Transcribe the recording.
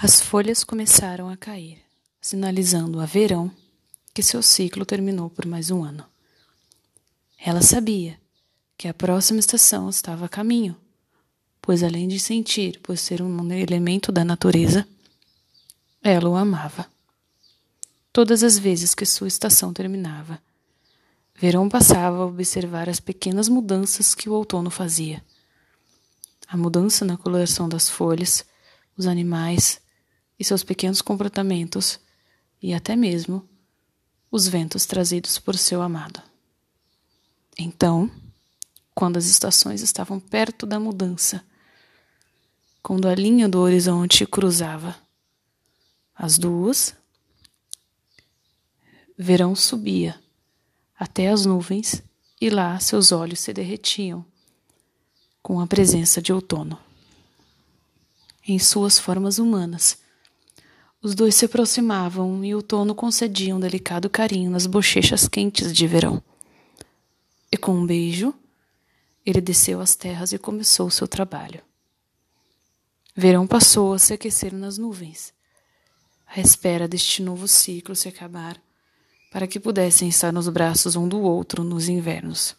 As folhas começaram a cair, sinalizando a verão que seu ciclo terminou por mais um ano. Ela sabia que a próxima estação estava a caminho, pois além de sentir por ser um elemento da natureza, ela o amava. Todas as vezes que sua estação terminava, Verão passava a observar as pequenas mudanças que o outono fazia. A mudança na coloração das folhas, os animais e seus pequenos comportamentos, e até mesmo os ventos trazidos por seu amado. Então, quando as estações estavam perto da mudança, quando a linha do horizonte cruzava, as duas, verão subia até as nuvens, e lá seus olhos se derretiam com a presença de outono. Em suas formas humanas, os dois se aproximavam e outono concedia um delicado carinho nas bochechas quentes de verão. E com um beijo, ele desceu às terras e começou seu trabalho. Verão passou a se aquecer nas nuvens, à espera deste novo ciclo se acabar para que pudessem estar nos braços um do outro nos invernos.